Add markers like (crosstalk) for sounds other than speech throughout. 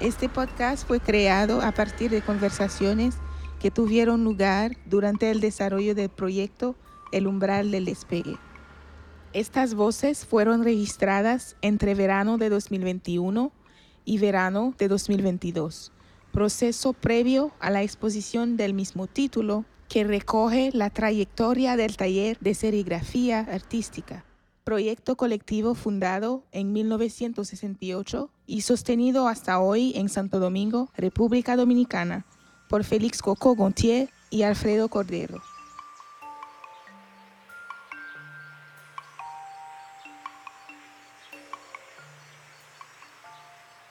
Este podcast fue creado a partir de conversaciones que tuvieron lugar durante el desarrollo del proyecto El umbral del despegue. Estas voces fueron registradas entre verano de 2021 y verano de 2022, proceso previo a la exposición del mismo título que recoge la trayectoria del taller de serigrafía artística, proyecto colectivo fundado en 1968 y sostenido hasta hoy en Santo Domingo, República Dominicana, por Félix Coco Gontier y Alfredo Cordero.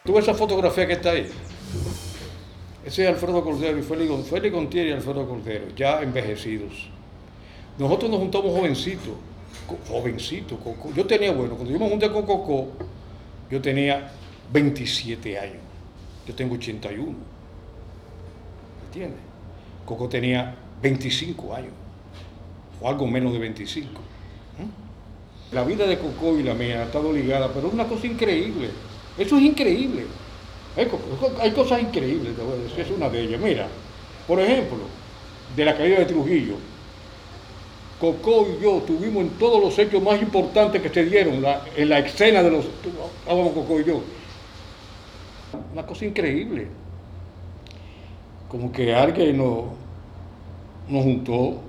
¿Tú ves esa fotografía que está ahí? Ese es Alfredo Cordero y Félix, Félix Gontier y Alfredo Cordero, ya envejecidos. Nosotros nos juntamos jovencitos, jovencitos. Yo tenía, bueno, cuando yo me junté con Coco, yo tenía 27 años. Yo tengo 81. ¿Entiendes? Coco tenía 25 años, o algo menos de 25. ¿Mm? La vida de Coco y la mía ha estado ligada, pero es una cosa increíble. Eso es increíble. Hay, cosas increíbles, te voy a decir, es una de ellas. Mira, por ejemplo, de la caída de Trujillo, Coco y yo tuvimos en todos los hechos más importantes que se dieron en la escena de los. Estábamos Coco y yo. Una cosa increíble. Como que alguien nos, juntó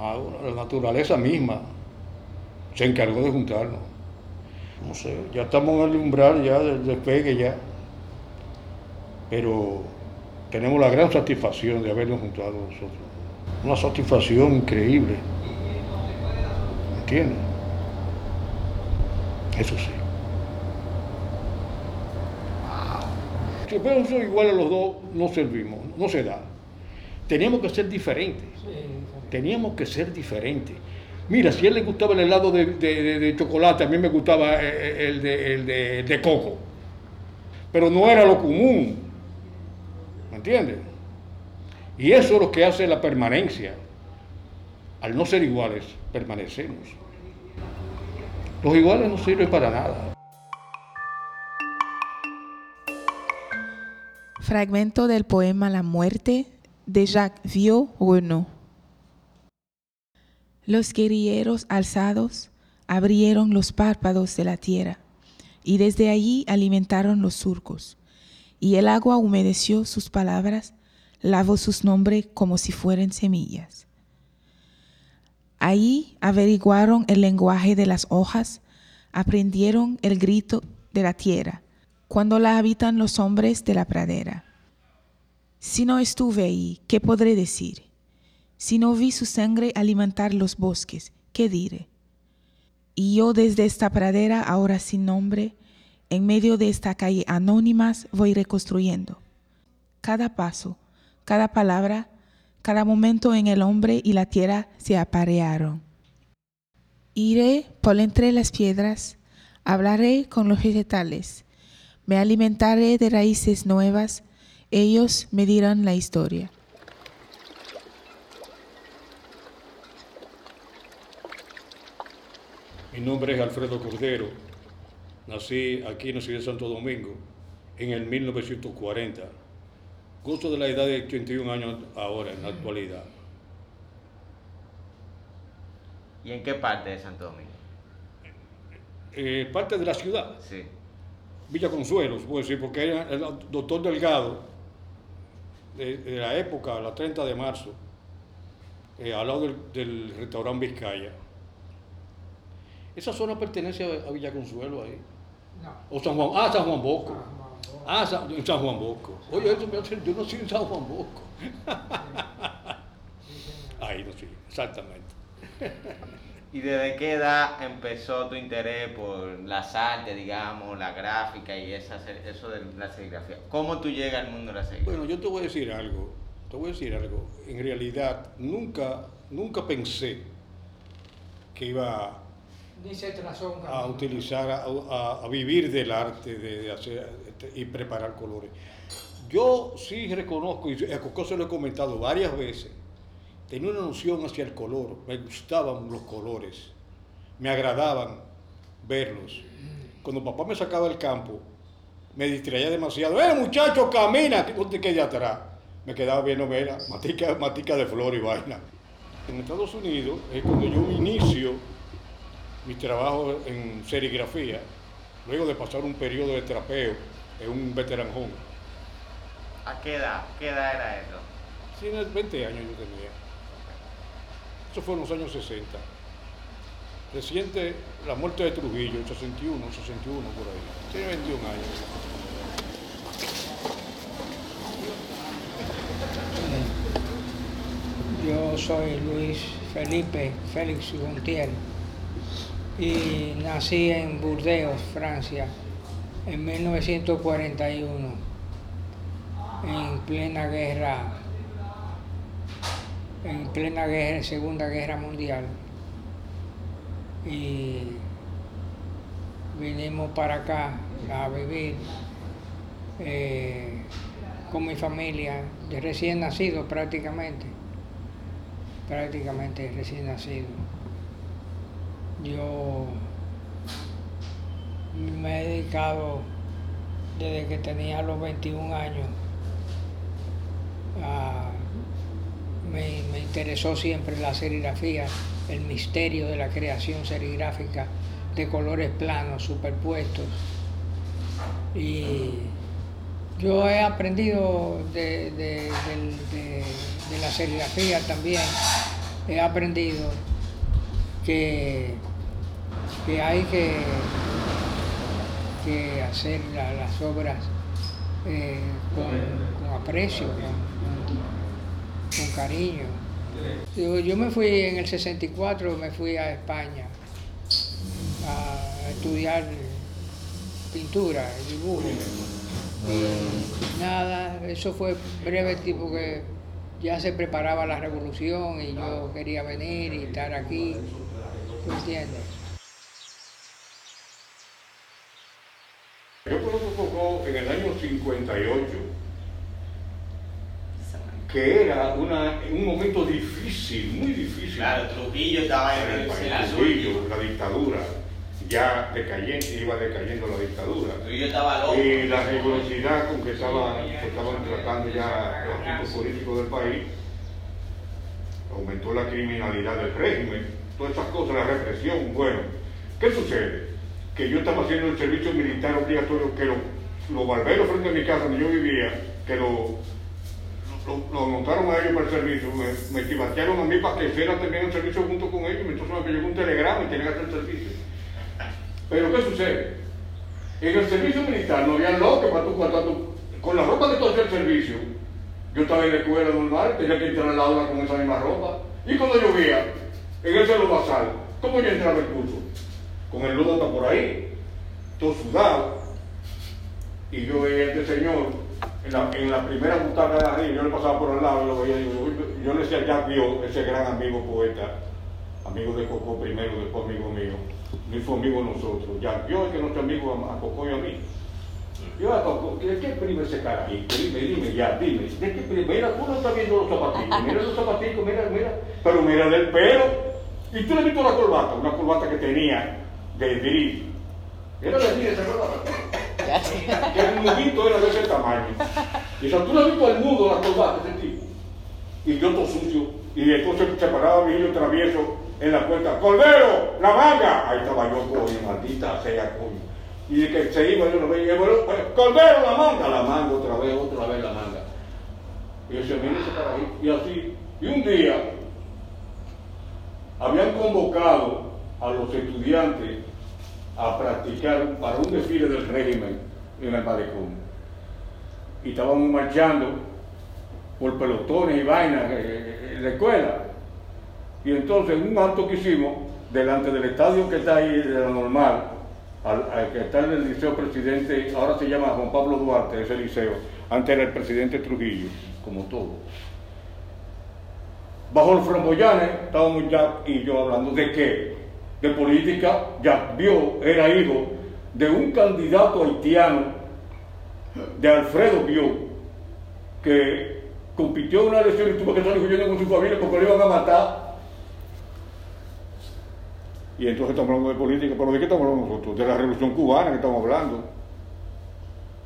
a la naturaleza misma. Se encargó de juntarnos no sé, ya estamos en el umbral ya del despegue ya, pero tenemos la gran satisfacción de habernos juntado nosotros. Una satisfacción increíble. ¿Entiendes? Eso sí. Si fuéramos igual a los dos, no servimos, no se da. Teníamos que ser diferentes. Teníamos que ser diferentes. Mira, si a él le gustaba el helado de, chocolate, a mí me gustaba eh, eh, el de, coco. Pero no era lo común. ¿Me entiendes? Y eso es lo que hace la permanencia. Al no ser iguales, permanecemos. Los iguales no sirven para nada. Fragmento del poema La muerte de Jacques Vieux Renaud. Los guerrilleros alzados abrieron los párpados de la tierra y desde allí alimentaron los surcos. Y el agua humedeció sus palabras, lavó sus nombres como si fueran semillas. Allí averiguaron el lenguaje de las hojas, aprendieron el grito de la tierra, cuando la habitan los hombres de la pradera. Si no estuve ahí, ¿qué podré decir? Si no vi su sangre alimentar los bosques, ¿qué diré? Y yo desde esta pradera, ahora sin nombre, en medio de esta calle anónimas, voy reconstruyendo. Cada paso, cada palabra, cada momento en el hombre y la tierra se aparearon. Iré por entre las piedras, hablaré con los vegetales, me alimentaré de raíces nuevas, ellos me dirán la historia. Mi nombre es Alfredo Cordero. Nací aquí en la ciudad de Santo Domingo en el 1940. Gozo de la edad de 81 años ahora, en la actualidad. ¿Y en qué parte de Santo Domingo? Eh, parte de la ciudad. Sí. Villa Consuelo, puedo decir, porque era el doctor Delgado, de, la época, la 30 de marzo, eh, al lado del, del restaurante Vizcaya. Esa zona pertenece a Villa Consuelo ahí. No. O San Juan, ah, San Juan Bosco. Ah, San, San Juan Bosco. Oye, eso me hace, yo no soy en San Juan Bosco. (laughs) ahí no sí, exactamente. (laughs) ¿Y desde qué edad empezó tu interés por las artes, digamos, la gráfica y esa, eso de la serigrafía? ¿Cómo tú llegas al mundo de la serigrafía? Bueno, yo te voy a decir algo, te voy a decir algo. En realidad, nunca, nunca pensé que iba a utilizar, a, vivir del arte, de, hacer este, y preparar colores. Yo sí reconozco, y a Coco se lo he comentado varias veces, tenía una noción hacia el color, me gustaban los colores, me agradaban verlos. Cuando papá me sacaba del campo, me distraía demasiado. ¡Eh, muchacho, camina! ¿Usted qué de atrás? Me quedaba viendo, mira, matica, matica de flor y vaina. En Estados Unidos es cuando yo inicio mi trabajo en serigrafía, luego de pasar un periodo de trapeo en un veteranjón. ¿A qué edad? ¿Qué edad era eso? Sí, 20 años yo tenía. Eso fue en los años 60. Reciente la muerte de Trujillo, 61, 61 por ahí. Tiene 21 años. Yo soy Luis Felipe Félix Gontier y nací en Burdeos, Francia, en 1941, en plena guerra, en plena guerra, Segunda Guerra Mundial. Y vinimos para acá a vivir eh, con mi familia, de recién nacido prácticamente, prácticamente recién nacido. Yo me he dedicado desde que tenía los 21 años. Me, me, interesó siempre la serigrafía, el misterio de la creación serigráfica de colores planos, superpuestos. Y yo he aprendido de, de la serigrafía también, he aprendido que que hay que, que hacer las obras eh, con, aprecio, con, cariño. Yo, me fui en el 64, me fui a España a estudiar pintura, dibujo. Nada, eso fue breve tipo que ya se preparaba la revolución y yo quería venir y estar aquí, ¿tú entiendes? Yo conozco Coco en el año 58, que era una, un momento difícil, muy difícil. Claro, Trujillo estaba en el, Trujillo, la dictadura, ya decayendo, iba decayendo la dictadura. Trujillo estaba loco. Y la rigurosidad con que estaban, estaban tratando ya los tipos políticos del país, aumentó la criminalidad del régimen, todas esas cosas, la represión. Bueno, ¿qué sucede? que yo estaba haciendo el servicio militar obligatorio, que los barberos frente a mi casa donde yo vivía, que lo, lo, montaron a ellos para el servicio, me, me a mí para que hiciera también el servicio junto con ellos, entonces me llegó un telegrama y tenía que hacer el servicio. Pero ¿qué sucede? En el servicio militar no había lo que para tu, para con la ropa que tú hacías el servicio, yo estaba en la escuela normal, tenía que entrar al aula con esa misma ropa, y cuando llovía, en ese lo basal, ¿cómo yo entraba el curso? con el lodo está por ahí, todo sudado. Y yo veía a este señor en la, en la primera butaca de arriba, yo le pasaba por el lado y lo veía, y yo, le decía, ya vio ese gran amigo poeta, amigo de Coco primero, después amigo mío, ni fue amigo de nosotros, ya vio que nuestro amigo a, Coco y a mí. Yo a Coco, ¿qué, qué prima ese carajito? Dime, dime, ya, dime, ¿de qué prima? Mira, tú no estás viendo los zapatitos, mira los zapatitos, mira, mira, pero mira del pelo. Y tú le viste la corbata, una corbata que tenía de drift. Era de drift, ¿verdad? Que el nudito era de ese tamaño. Y tú le visto el nudo, la corbata, ese tipo. Y yo todo sucio. Y entonces se paraba hijo travieso en la puerta. ¡Cordero! ¡La manga! Ahí estaba yo, coño, maldita sea, coño. Y de que se iba, yo no veía, bueno, pues, ¡Cordero! ¡La manga! La manga otra vez, otra vez la manga. Y yo decía, mire ese ahí. Y así. Y un día habían convocado a los estudiantes a practicar para un desfile del régimen en el malecón. Y estábamos marchando por pelotones y vainas en la escuela. Y entonces un acto que hicimos delante del estadio que está ahí de la normal, al, que está en el liceo presidente, ahora se llama Juan Pablo Duarte, ese liceo, antes era el presidente Trujillo, como todo. Bajo los framboyanes estábamos ya y yo hablando de qué? De política, vio, era hijo de un candidato haitiano, de Alfredo Vio, que compitió en una elección y tuvo que salir huyendo con su familia porque lo iban a matar. Y entonces estamos hablando de política, pero ¿de qué estamos hablando nosotros? De la revolución cubana que estamos hablando.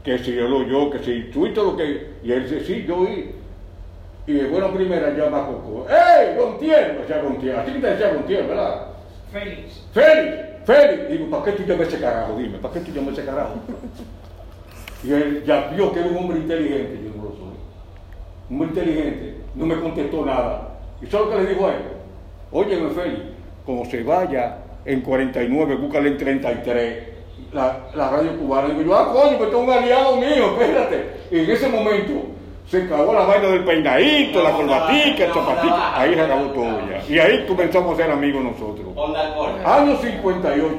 que si él oyó, que si tú lo que. Y él dice, sí, yo oí. Y de buena primera llama a Coco. ¡Ey, Gontier! O sea, Gontier. Así que te decía Gontier, ¿verdad? Félix. ¡Félix! ¡Félix! Digo, ¿para qué tú llamas ese carajo? Dime, ¿para qué tú llamas ese carajo? (laughs) Y él ya vio que era un hombre inteligente. Yo no lo soy. Hombre inteligente. No me contestó nada. ¿Y solo que le dijo a él? Óyeme, Félix, como se vaya en 49, búscale en 33 la, la radio cubana. Digo yo, ah, coño, que tengo un aliado mío, espérate. Y en ese momento se acabó la vaina del peinadito, la corbatica, el zapatito. Ahí se acabó todo ya. Y ahí comenzamos a ser amigos nosotros. Año 58.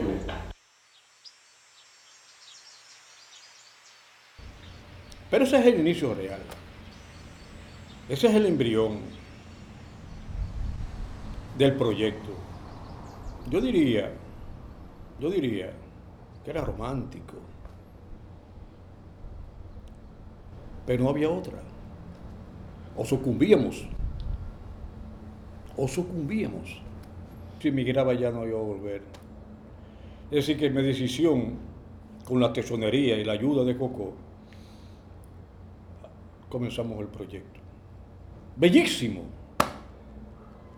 Pero ese es el inicio real. Ese es el embrión del proyecto. Yo diría, yo diría que era romántico. Pero no había otra. O sucumbíamos. O sucumbíamos. Si migraba ya no iba a volver. Es decir, que mi decisión con la tesonería y la ayuda de Coco, comenzamos el proyecto. Bellísimo.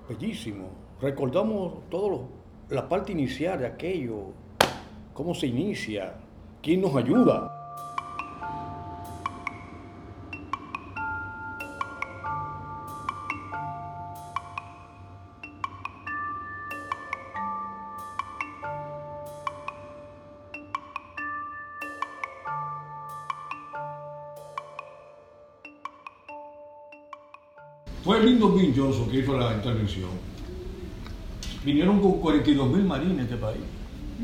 Bellísimo. Recordamos todo la parte inicial de aquello, cómo se inicia, quién nos ayuda. Johnson que hizo la intervención. Vinieron con 42 mil marines a este país.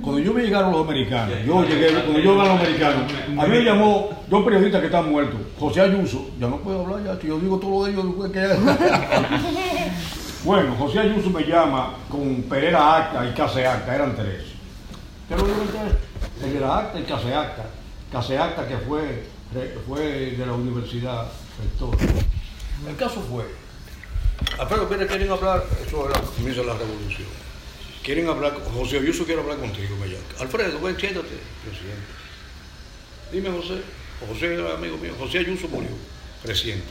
Cuando yo me llegaron los americanos, yo llegué, cuando yo a los americanos, a mí me llamó dos periodistas que están muertos, José Ayuso, ya no puedo hablar ya, yo digo todo lo de ellos que (laughs) Bueno, José Ayuso me llama con Pereira Acta y Case Acta, eran tres. ¿Qué lo digo ustedes? Pereira Acta y Case Acta. Case Acta que fue, fue de la universidad rector. El caso fue Alfredo, quieren hablar, eso es la comienzo de la revolución. Quieren hablar, José Ayuso quiere hablar contigo, Alfredo, ven, siéntate, presidente. Dime, José, José era amigo mío, José Ayuso murió, presidente.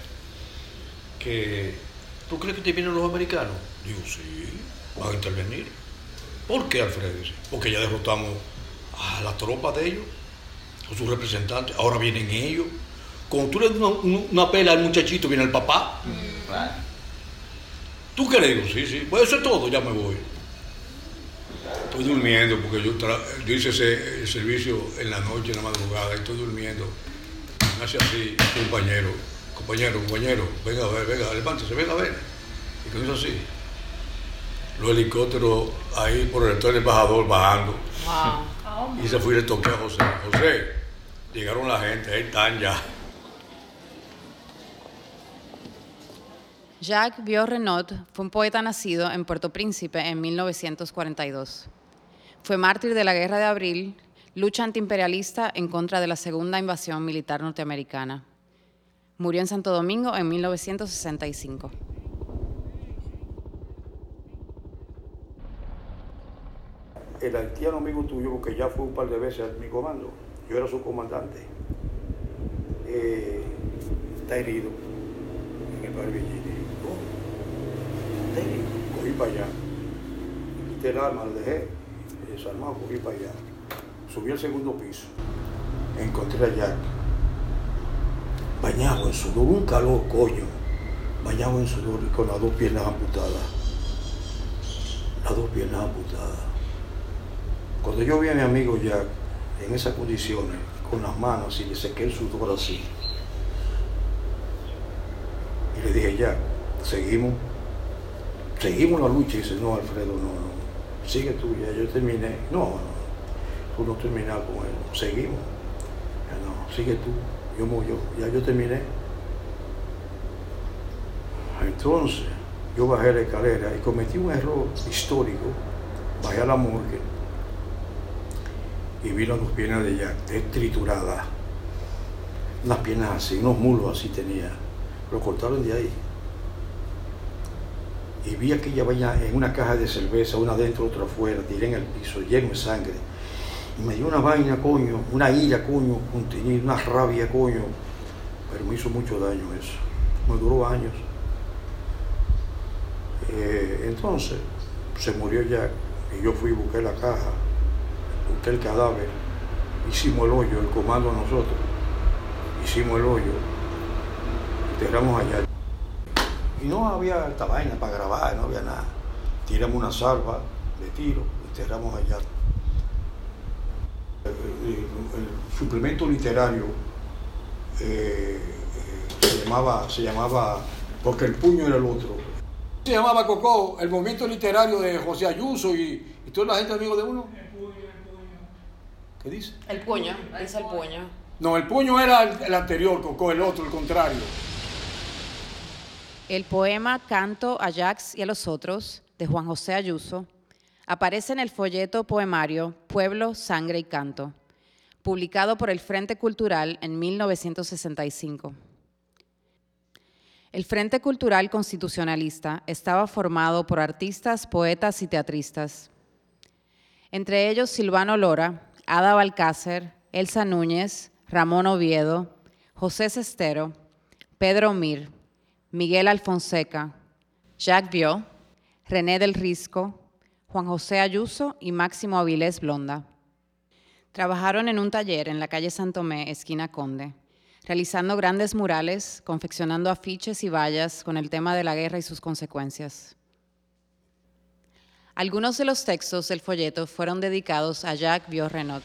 Que, ¿tú crees que te vienen los americanos? Digo, sí, van a intervenir. ¿Por qué, Alfredo? Porque ya derrotamos a la tropa de ellos, a sus representantes, ahora vienen ellos. Cuando tú le das una, una, pela al muchachito, viene el papá. Claro. ¿Tú qué le digo? Sí, sí. Pues eso es todo, ya me voy. Estoy durmiendo porque yo, yo hice ese servicio en la noche, en la madrugada, y estoy durmiendo. Me hace así, compañero, compañero, compañero, venga a ver, venga, levántese, venga a ver. Y que es así. Los helicópteros ahí por el del embajador bajando. Y se fue y le toqué a José. José, llegaron la gente, ahí están ya. Jacques Vieux-Renaud fue un poeta nacido en Puerto Príncipe en 1942. Fue mártir de la Guerra de Abril, lucha antiimperialista en contra de la segunda invasión militar norteamericana. Murió en Santo Domingo en 1965. El haitiano amigo tuyo, porque ya fue un par de veces a mi comando, yo era su comandante, eh, está herido en el cogí para allá. Quité el arma, lo dejé, desarmado, cogí para allá. Subí al segundo piso, encontré a Jack, bañado en sudor, un calor, coño, bañado en sudor y con las dos piernas amputadas. Las dos piernas amputadas. Cuando yo vi a mi amigo Jack en esas condiciones, con las manos y le sequé el sudor así, y le dije, Jack, seguimos seguimos la lucha y dice, no, Alfredo, no, no, sigue tú, ya yo terminé. No, no, tú no terminas con él, seguimos. Ya no, sigue tú, yo, yo, ya yo terminé. Entonces, yo bajé la escalera y cometí un error histórico. Bajé a la morgue y vi las dos piernas de ella trituradas. Unas piernas así, unos mulos así tenía. Lo cortaron de ahí y vi aquella vaina en una caja de cerveza, una dentro, otra afuera, tiré en el piso, lleno de sangre. Y me dio una vaina, coño, una ira, coño, una rabia, coño. Pero me hizo mucho daño eso. Me duró años. Eh, entonces, se murió Jack y yo fui y busqué la caja, busqué el cadáver, hicimos el hoyo, el comando a nosotros, hicimos el hoyo, enterramos allá. Y no había esta vaina para grabar, no había nada. Tiramos una salva de tiro, enterramos allá. El, suplemento literario eh, eh, se, llamaba, se llamaba Porque el puño era el otro se llamaba Coco, el momento literario de José Ayuso y, toda la gente amigo de uno. El puño, el puño. ¿Qué dice? El puño, dice el puño. No, el puño era el, anterior, Coco, el otro, el contrario. El poema Canto a Jax y a los otros, de Juan José Ayuso, aparece en el folleto poemario Pueblo, Sangre y Canto, publicado por el Frente Cultural en 1965. El Frente Cultural Constitucionalista estaba formado por artistas, poetas y teatristas. Entre ellos Silvano Lora, Ada Balcácer, Elsa Núñez, Ramón Oviedo, José Sestero, Pedro Mir, Miguel Alfonseca, Jacques Biot, René del Risco, Juan José Ayuso y Máximo Avilés Blonda. Trabajaron en un taller en la calle Santomé, esquina Conde realizando grandes murales, confeccionando afiches y vallas con el tema de la guerra y sus consecuencias. Algunos de los textos del folleto fueron dedicados a Jacques Vieux-Renaud.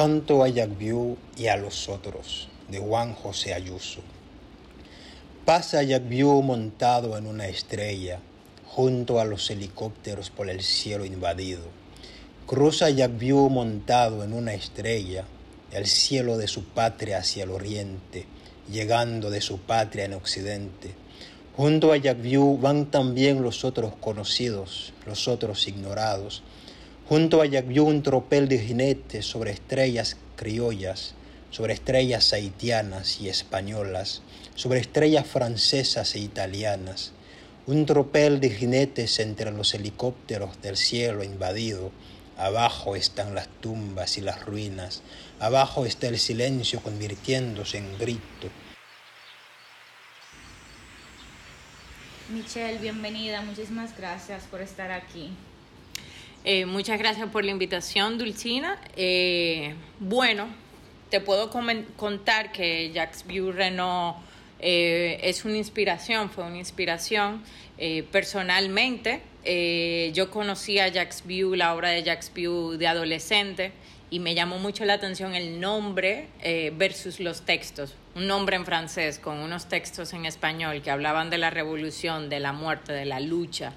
Canto a Vieux y a los otros, de Juan José Ayuso. Pasa Vieux montado en una estrella, junto a los helicópteros por el cielo invadido Cruza Yagbiu montado en una estrella, el cielo de su patria hacia el oriente, llegando de su patria en occidente. Junto a Yagbiu van también los otros conocidos, los otros ignorados. Junto a Yagbiu un tropel de jinetes sobre estrellas criollas, sobre estrellas haitianas y españolas, sobre estrellas francesas e italianas. Un tropel de jinetes entre los helicópteros del cielo invadido, Abajo están las tumbas y las ruinas. Abajo está el silencio convirtiéndose en grito. Michelle, bienvenida. Muchísimas gracias por estar aquí. Eh, muchas gracias por la invitación, Dulcina. Eh, bueno, te puedo contar que Jacques View Renault eh, es una inspiración, fue una inspiración personalmente. Eh, yo conocí a Jacques View, la obra de Jacques View de adolescente, y me llamó mucho la atención el nombre eh, versus los textos. Un nombre en francés con unos textos en español que hablaban de la revolución, de la muerte, de la lucha,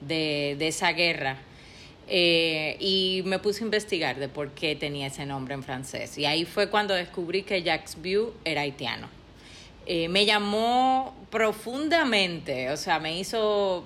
de, esa guerra. Eh, y me puse a investigar de por qué tenía ese nombre en francés. Y ahí fue cuando descubrí que Jacques View era haitiano. me llamó profundamente, o sea, me hizo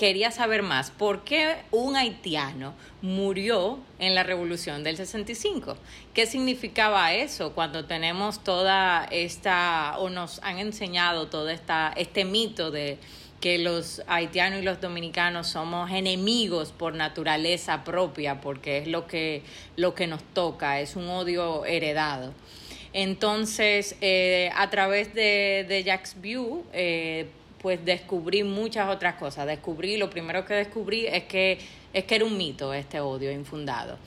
quería saber más. ¿Por qué un haitiano murió en la revolución del 65? ¿Qué significaba eso cuando tenemos toda esta, o nos han enseñado todo este mito de que los haitianos y los dominicanos somos enemigos por naturaleza propia, porque es lo que, lo que nos toca, es un odio heredado. Entonces, eh, a través de, de Jacques View, pues descubrí muchas otras cosas. Descubrí, lo primero que descubrí es que, es que era un mito este odio infundado.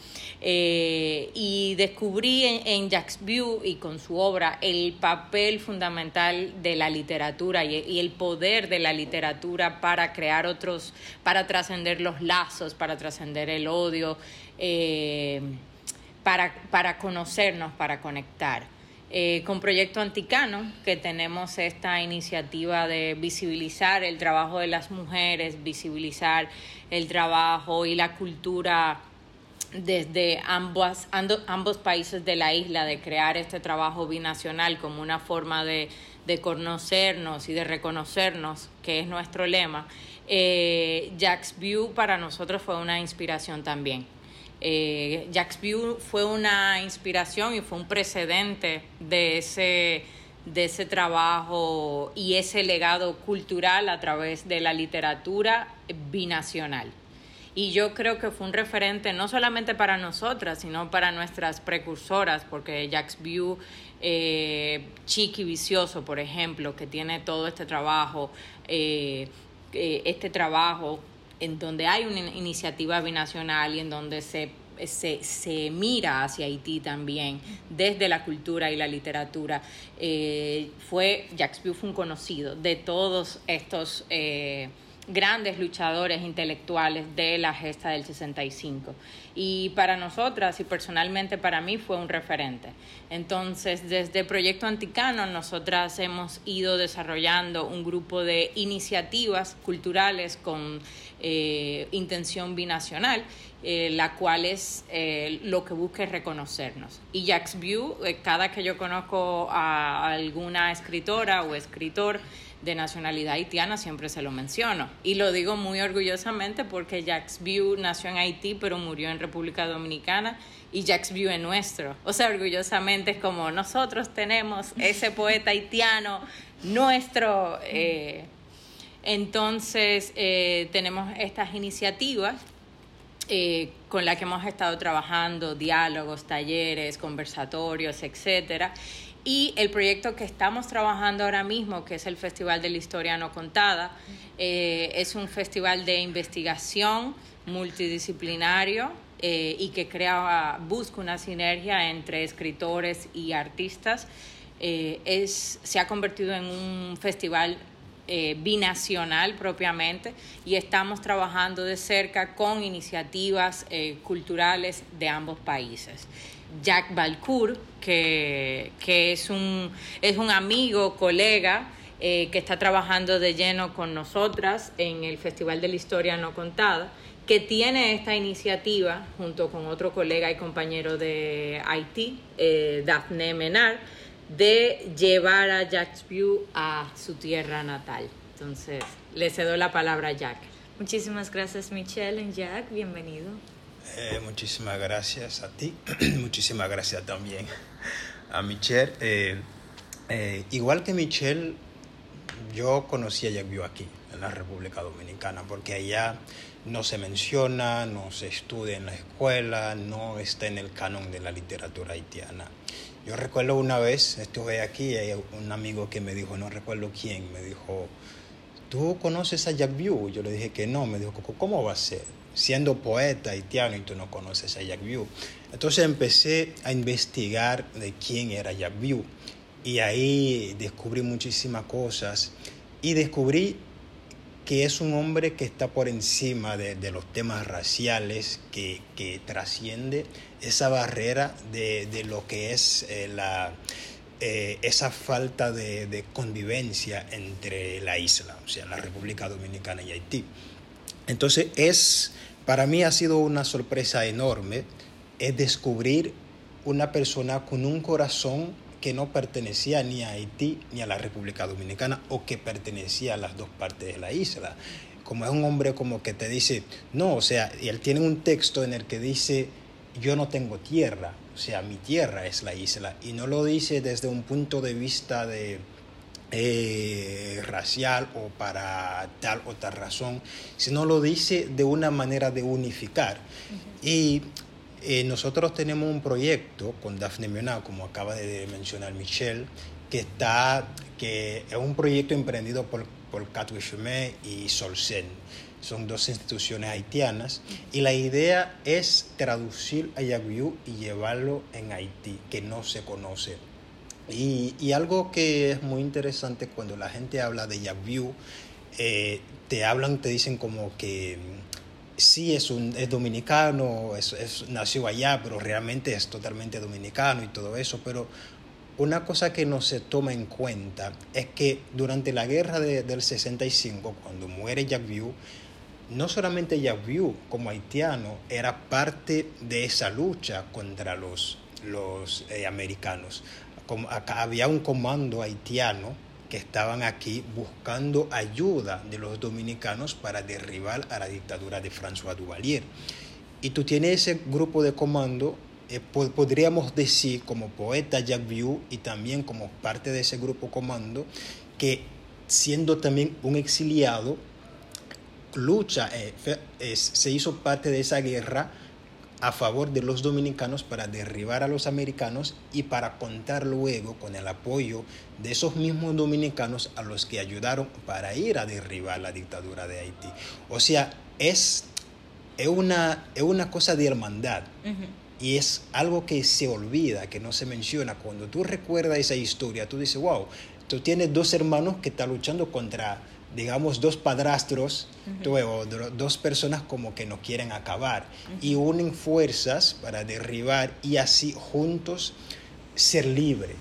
Eh, y descubrí en, en, Jacques View y con su obra el papel fundamental de la literatura y, el poder de la literatura para crear otros, para trascender los lazos, para trascender el odio, eh, para, para conocernos, para conectar. Eh, con Proyecto Anticano, que tenemos esta iniciativa de visibilizar el trabajo de las mujeres, visibilizar el trabajo y la cultura desde ambos, ambos países de la isla, de crear este trabajo binacional como una forma de, conocernos y de reconocernos, que es nuestro lema. Eh, Jack's View para nosotros fue una inspiración también. Eh, View fue una inspiración y fue un precedente de ese, de ese trabajo y ese legado cultural a través de la literatura binacional. Y yo creo que fue un referente no solamente para nosotras, sino para nuestras precursoras, porque Jacques View, eh, Chiqui Vicioso, por ejemplo, que tiene todo este trabajo, eh, eh, este trabajo en donde hay una iniciativa binacional y en donde se se, se, mira hacia Haití también desde la cultura y la literatura. Eh, fue, Jacques fue un conocido de todos estos eh, grandes luchadores intelectuales de la gesta del 65. Y para nosotras y personalmente para mí fue un referente. Entonces, desde Proyecto Anticano, nosotras hemos ido desarrollando un grupo de iniciativas culturales con eh, intención binacional eh, la cual es eh, lo que busca es reconocernos. Y Jacques View, cada que yo conozco a alguna escritora o escritor de nacionalidad haitiana, siempre se lo menciono. Y lo digo muy orgullosamente porque Jacques View nació en Haití, pero murió en República Dominicana y Jacques View es nuestro. O sea, orgullosamente es como nosotros tenemos ese poeta haitiano nuestro. entonces, tenemos estas iniciativas eh, con la que hemos estado trabajando, diálogos, talleres, conversatorios, etcétera. Y el proyecto que estamos trabajando ahora mismo, que es el Festival de la Historia No Contada, eh, es un festival de investigación multidisciplinario eh, y que crea, busca una sinergia entre escritores y artistas. es, se ha convertido en un festival eh, binacional propiamente y estamos trabajando de cerca con iniciativas eh, culturales de ambos países. Jack Balcour, que, es, un, es un amigo, colega, eh, que está trabajando de lleno con nosotras en el Festival de la Historia No Contada, que tiene esta iniciativa junto con otro colega y compañero de Haití, Daphne Menard, de llevar a Jack View a su tierra natal. Entonces, le cedo la palabra a Jack. Muchísimas gracias Michelle y Jack, bienvenido. Eh, muchísimas gracias a ti, (clears throat) muchísimas gracias también a Michelle. Eh, eh, igual que Michelle, yo conocí a Jack View aquí, en la República Dominicana, porque allá no se menciona, no se estudia en la escuela, no está en el canon de la literatura haitiana. Yo recuerdo una vez, estuve aquí hay un amigo que me dijo, no recuerdo quién, me dijo, ¿tú conoces a Jack View? Yo le dije que no, me dijo, ¿cómo va a ser? Siendo poeta haitiano y tú no conoces a Jack View. Entonces empecé a investigar de quién era Jack View y ahí descubrí muchísimas cosas y descubrí que es un hombre que está por encima de, los temas raciales, que, que, trasciende esa barrera de, de lo que es eh, la, eh, esa falta de, de, convivencia entre la isla, o sea, la República Dominicana y Haití. Entonces, es, para mí ha sido una sorpresa enorme es descubrir una persona con un corazón que no pertenecía ni a Haití ni a la República Dominicana o que pertenecía a las dos partes de la isla. Como es un hombre como que te dice, no, o sea, y él tiene un texto en el que dice, yo no tengo tierra, o sea, mi tierra es la isla, y no lo dice desde un punto de vista de, eh, racial o para tal o tal razón, sino lo dice de una manera de unificar. Y eh, nosotros tenemos un proyecto con Daphne Mionao, como acaba de mencionar Michelle, que, está, que es un proyecto emprendido por, por y Solcen. Son dos instituciones haitianas y la idea es traducir a Yagyu y llevarlo en Haití, que no se conoce. Y, y algo que es muy interesante cuando la gente habla de Yagyu, eh, te hablan, te dicen como que sí es, un, es dominicano, es, nació allá, pero realmente es totalmente dominicano y todo eso, pero una cosa que no se toma en cuenta es que durante la guerra del 65, cuando muere Jacques View, no solamente View como haitiano era parte de esa lucha contra los, los eh, americanos. Como acá había un comando haitiano que estaban aquí buscando ayuda de los dominicanos para derribar a la dictadura de François Duvalier. Y tú tienes ese grupo de comando, eh, podríamos decir como poeta Jacques View y también como parte de ese grupo comando, que siendo también un exiliado, lucha, eh, se hizo parte de esa guerra a favor de los dominicanos para derribar a los americanos y para contar luego con el apoyo de esos mismos dominicanos a los que ayudaron para ir a derribar la dictadura de Haití. O sea, es, es, una, es una cosa de hermandad. Y es algo que se olvida, que no se menciona. Cuando tú recuerdas esa historia, tú dices, wow, tú tienes dos hermanos que están luchando contra digamos, dos padrastros, dos personas como que no quieren acabar. Y unen fuerzas para derribar y así juntos ser libres.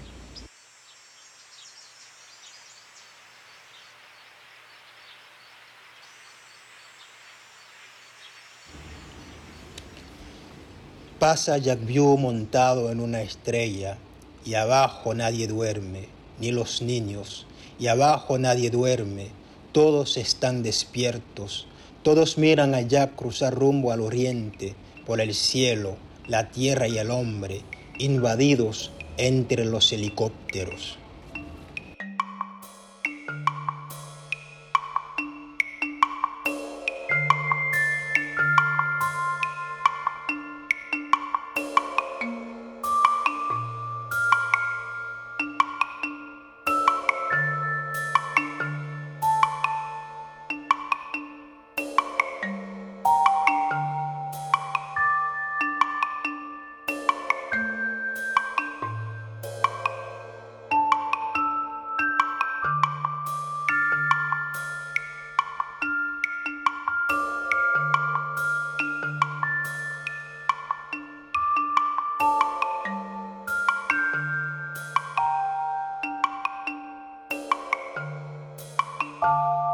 Pasa View montado en una estrella y abajo nadie duerme, ni los niños, y abajo nadie duerme, todos están despiertos, todos miran allá cruzar rumbo al oriente, por el cielo, la tierra y el hombre, invadidos entre los helicópteros. you